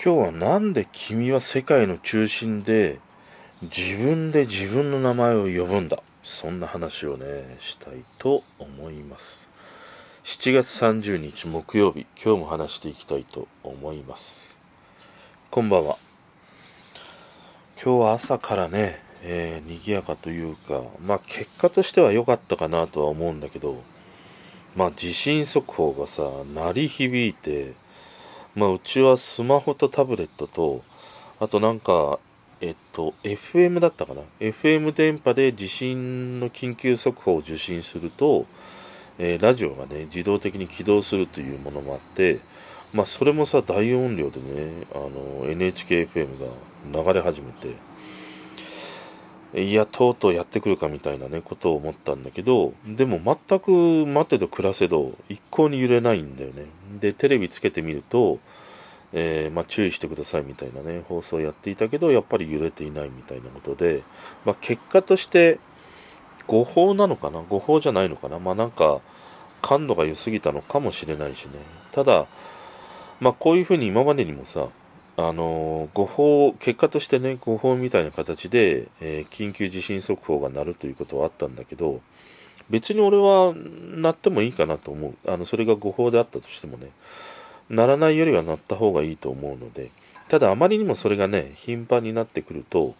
今日はなんで君は世界の中心で自分で自分の名前を呼ぶんだ？そんな話をねしたいと思います。7月30日木曜日今日も話していきたいと思います。こんばんは。今日は朝からね、えー、賑やかというかまあ結果としては良かったかなとは思うんだけどまあ地震速報がさ鳴り響いてまあ、うちはスマホとタブレットと、あとなんか、えっと、FM だったかな ?FM 電波で地震の緊急速報を受信すると、えー、ラジオがね、自動的に起動するというものもあって、まあ、それもさ、大音量でね、あの、NHKFM が流れ始めて、いや、とうとうやってくるかみたいなね、ことを思ったんだけど、でも全く待てど暮らせど、一向に揺れないんだよね。で、テレビつけてみると、えー、まあ、注意してくださいみたいなね、放送をやっていたけど、やっぱり揺れていないみたいなことで、まあ、結果として、誤報なのかな？誤報じゃないのかな？まあ、なんか、感度が良すぎたのかもしれないしね。ただ、まあ、こういうふうに今までにもさ、あの誤報、結果としてね、誤報みたいな形で、えー、緊急地震速報が鳴るということはあったんだけど、別に俺は鳴ってもいいかなと思う。あの、それが誤報であったとしてもね、鳴らないよりは鳴った方がいいと思うので、ただあまりにもそれがね、頻繁になってくると、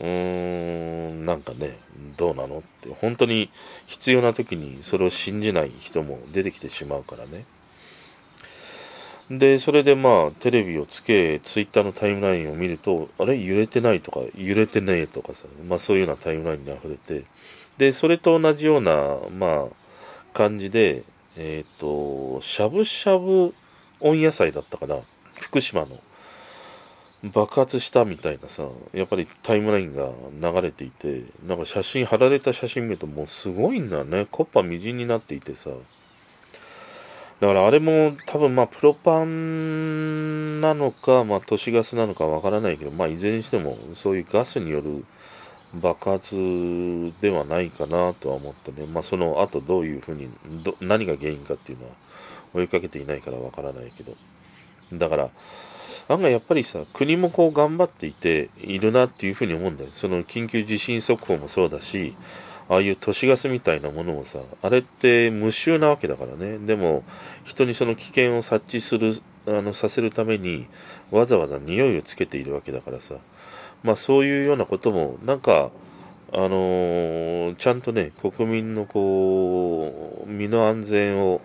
うーん、なんかね、どうなのって、本当に必要な時にそれを信じない人も出てきてしまうからね。で、それでまあ、テレビをつけ、ツイッターのタイムラインを見ると、あれ？揺れてないとか、揺れてねえとかさ、まあそういうようなタイムラインに溢れて、で、それと同じような、まあ、感じで、えっ、ー、と、しゃぶしゃぶ温野菜だったかな、福島の。爆発したみたいなさ、やっぱりタイムラインが流れていて、なんか写真、貼られた写真見るともうすごいんだね。コッパみじんになっていてさ、だからあれも多分まあプロパンなのか、まあ都市ガスなのかわからないけど、まあいずれにしてもそういうガスによる爆発ではないかなとは思ってね、まあその後どういうふうにど、何が原因かっていうのは追いかけていないからわからないけど。だから、案外やっぱりさ、国もこう頑張っていているなっていうふうに思うんだよ。その緊急地震速報もそうだし、ああいう都市ガスみたいなものもさ、あれって無臭なわけだからね。でも、人にその危険を察知する、あの、させるために、わざわざ匂いをつけているわけだからさ。まあそういうようなことも、なんか、あのー、ちゃんとね、国民のこう、身の安全を、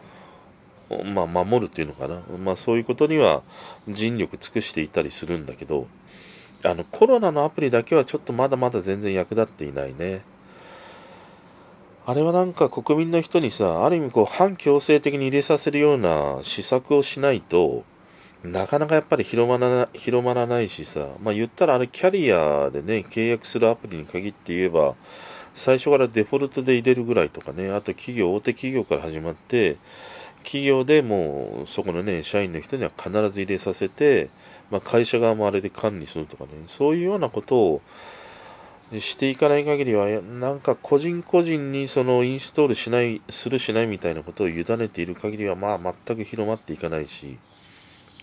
まあ守るっていうのかな。まあそういうことには尽力尽くしていたりするんだけど、あの、コロナのアプリだけはちょっとまだまだ全然役立っていないね。あれはなんか国民の人にさ、ある意味こう反強制的に入れさせるような施策をしないと、なかなかやっぱり広まらな広まらないしさ、まあ言ったらあれキャリアでね、契約するアプリに限って言えば、最初からデフォルトで入れるぐらいとかね、あと企業、大手企業から始まって、企業でもうそこのね、社員の人には必ず入れさせて、まあ会社側もあれで管理するとかね、そういうようなことを、していかない限りは、なんか個人個人にそのインストールしない、するしないみたいなことを委ねている限りは、まあ全く広まっていかないし、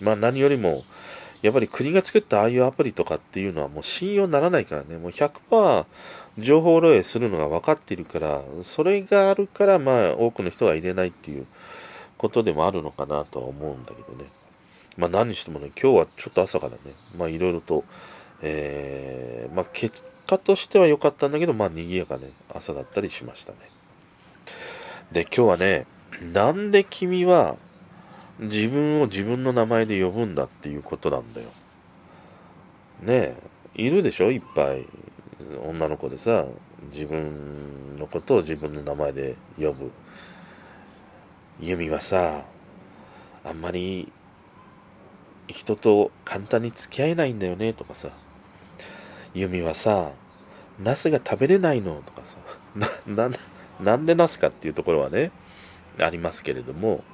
まあ何よりも、やっぱり国が作ったああいうアプリとかっていうのはもう信用ならないからね、もう100%情報漏洩するのが分かっているから、それがあるからまあ多くの人は入れないっていうことでもあるのかなとは思うんだけどね。まあ何にしてもね、今日はちょっと朝からね、まあいろいろと、えー、まあ結果としては良かったんだけど、まあ賑やかね、朝だったりしましたね。で、今日はね、なんで君は自分を自分の名前で呼ぶんだっていうことなんだよ。ねえ、いるでしょ？いっぱい。女の子でさ、自分のことを自分の名前で呼ぶ。ユミはさ、あんまり人と簡単に付き合えないんだよねとかさ、ユミはさ、ナスが食べれないのとかさ、な、な、なんでナスかっていうところはね、ありますけれども、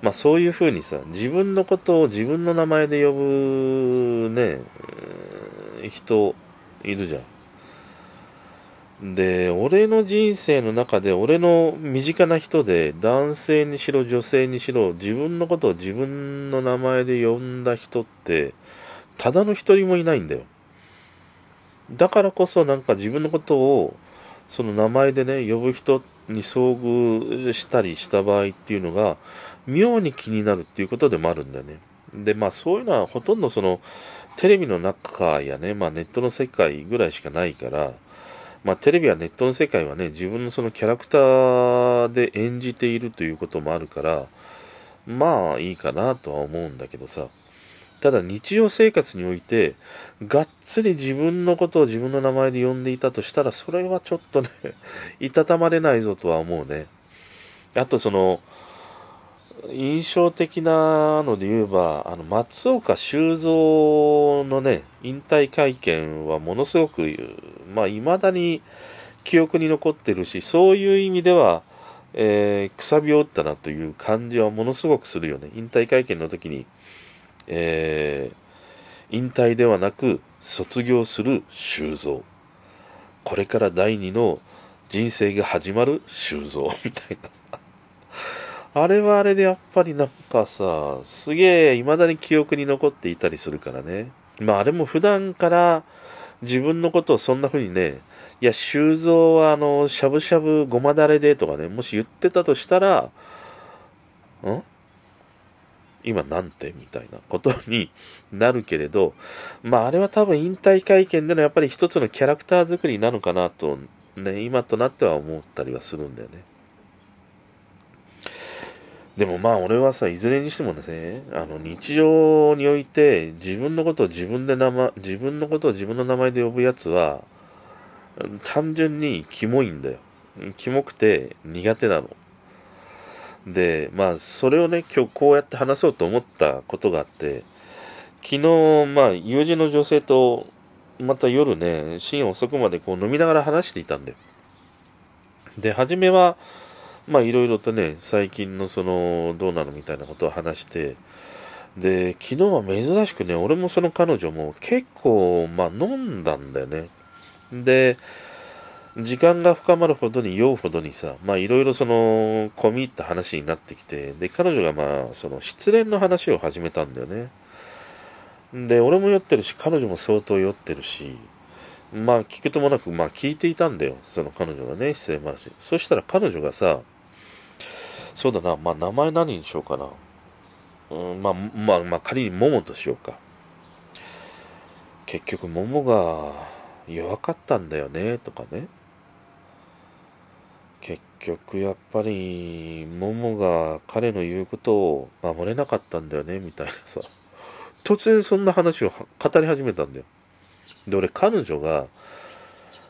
まあそういうふうにさ、自分のことを自分の名前で呼ぶね、人いるじゃん。で、俺の人生の中で、俺の身近な人で、男性にしろ女性にしろ、自分のことを自分の名前で呼んだ人って、ただの一人もいないんだよ。だからこそなんか自分のことを、その名前でね、呼ぶ人に遭遇したりした場合っていうのが、妙に気になるっていうことでもあるんだよね。で、まあそういうのはほとんどその、テレビの中やね、まあネットの世界ぐらいしかないから、まあ、テレビやネットの世界はね、自分のそのキャラクターで演じているということもあるから、まあいいかなとは思うんだけどさ。ただ日常生活において、がっつり自分のことを自分の名前で呼んでいたとしたら、それはちょっとね、いたたまれないぞとは思うね。あとその、印象的なので言えば、あの、松岡修造のね、引退会見はものすごく、まあ、未だに記憶に残ってるし、そういう意味では、えー、くさびを打ったなという感じはものすごくするよね。引退会見の時に、えー、引退ではなく、卒業する修造。これから第二の人生が始まる修造 みたいな。あれはあれでやっぱりなんかさ、すげえ未だに記憶に残っていたりするからね。まああれも普段から自分のことをそんな風にね、いや、修造はあの、しゃぶしゃぶごまだれでとかね、もし言ってたとしたら、ん？今なんてみたいなことになるけれど、まああれは多分引退会見でのやっぱり一つのキャラクター作りなのかなと、ね、今となっては思ったりはするんだよね。でもまあ俺はさ、いずれにしてもですね、あの日常において自分のことを自分で名前、自分のことを自分の名前で呼ぶやつは、単純にキモいんだよ。キモくて苦手なの。で、まあそれをね、今日こうやって話そうと思ったことがあって、昨日、まあ友人の女性と、また夜ね、深夜遅くまでこう飲みながら話していたんだよ。で、初めは、まあいろいろとね、最近のその、どうなのみたいなことを話して、で、昨日は珍しくね、俺もその彼女も結構、まあ飲んだんだよね。で、時間が深まるほどに酔うほどにさ、まあいろいろその、込み入った話になってきて、で、彼女がまあ、その失恋の話を始めたんだよね。で、俺も酔ってるし、彼女も相当酔ってるし、まあ聞くともなく、まあ聞いていたんだよ。その彼女がね、失恋話。そしたら彼女がさ、そうだな、まあ名前何にしようかな。うん、まあ、まあ、まあ仮に桃としようか。結局桃が弱かったんだよね、とかね。局やっぱり桃が彼の言うことを守れなかったんだよね、みたいなさ。突然そんな話を語り始めたんだよ。で、俺彼女が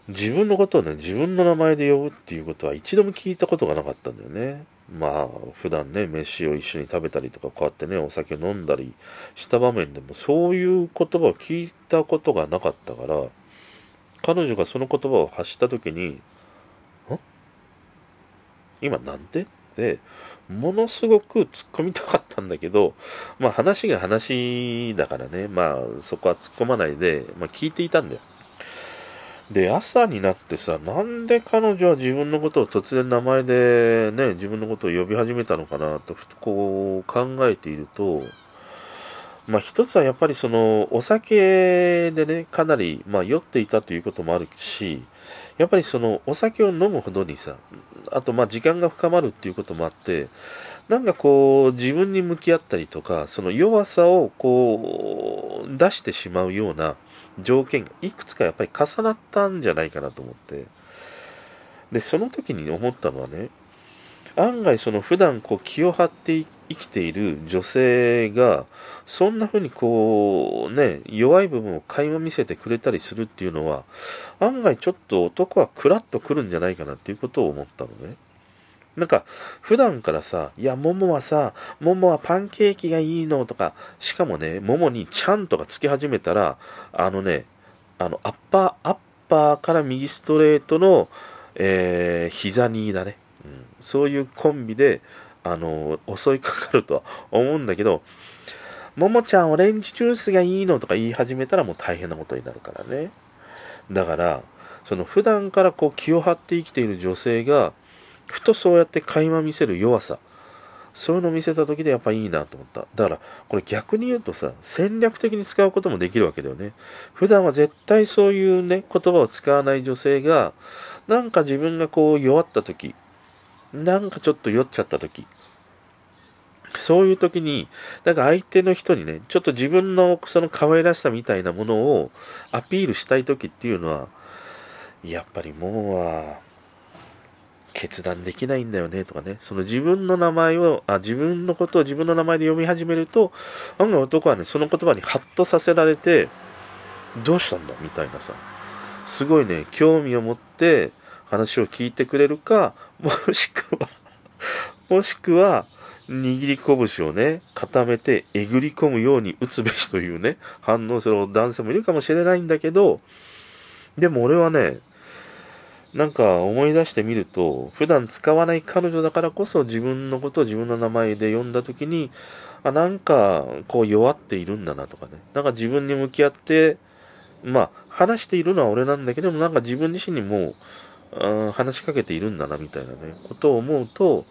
自分のことをね、自分の名前で呼ぶっていうことは一度も聞いたことがなかったんだよね。まあ、普段ね、飯を一緒に食べたりとか、こうやってね、お酒飲んだりした場面でも、そういう言葉を聞いたことがなかったから、彼女がその言葉を発した時に、今なんで？って、ものすごく突っ込みたかったんだけど、まあ話が話だからね、まあそこは突っ込まないで、まあ聞いていたんだよ。で、朝になってさ、なんで彼女は自分のことを突然名前でね、自分のことを呼び始めたのかなと、ふとこう考えていると、まあ一つはやっぱりその、お酒でね、かなり、まあ酔っていたということもあるし、やっぱりその、お酒を飲むほどにさ、あとまあ時間が深まるっていうこともあって、なんかこう、自分に向き合ったりとか、その弱さをこう、出してしまうような、条件がいくつかやっぱり重なったんじゃないかなと思って。で、その時に思ったのはね、案外その普段こう気を張って生生きている女性が、そんな風にこうね、弱い部分を垣間見せてくれたりするっていうのは、案外ちょっと男はクラッとくるんじゃないかなっていうことを思ったのね。なんか、普段からさ、いや、ももはさ、ももはパンケーキがいいのとか、しかもね、ももにちゃんとかつき始めたら、あのね、あの、アッパー、アッパーから右ストレートの、えー、膝にだね、うん。そういうコンビで、あの、襲いかかるとは思うんだけど、ももちゃんオレンジジュースがいいのとか言い始めたらもう大変なことになるからね。だから、その普段からこう気を張って生きている女性が、ふとそうやって垣間見せる弱さ。そういうのを見せた時でやっぱいいなと思った。だから、これ逆に言うとさ、戦略的に使うこともできるわけだよね。普段は絶対そういうね、言葉を使わない女性が、なんか自分がこう弱った時、なんかちょっと酔っちゃった時、そういう時に、なんか相手の人にね、ちょっと自分のその可愛らしさみたいなものをアピールしたい時っていうのは、やっぱりもうは、決断できないんだよねとかね、その自分の名前を、あ、自分のことを自分の名前で読み始めると、案外男はね、その言葉にハッとさせられて、どうしたんだみたいなさ、すごいね、興味を持って話を聞いてくれるか、もしくは もしくは、握り拳をね、固めてえぐり込むように打つべしというね、反応する男性もいるかもしれないんだけど、でも俺はね、なんか思い出してみると、普段使わない彼女だからこそ自分のことを自分の名前で呼んだ時に、あ、なんかこう弱っているんだなとかね。なんか自分に向き合って、まあ話しているのは俺なんだけども、なんか自分自身にも話しかけているんだなみたいなね、ことを思うと、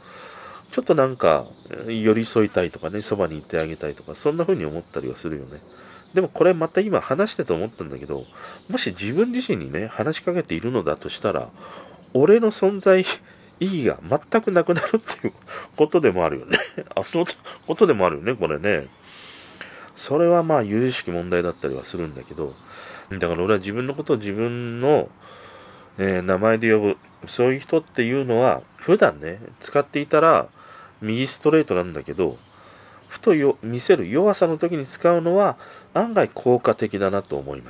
ちょっとなんか寄り添いたいとかね、そばにいてあげたいとか、そんな風に思ったりはするよね。でもこれまた今話してて思ったんだけど、もし自分自身にね、話しかけているのだとしたら、俺の存在意義が全くなくなるっていうことでもあるよね。あのことでもあるよね、これね。それはまあ、有識問題だったりはするんだけど、だから俺は自分のことを自分の、えー、名前で呼ぶ。そういう人っていうのは、普段ね、使っていたら、右ストレートなんだけど、ふとよ見せる弱さの時に使うのは案外効果的だなと思います。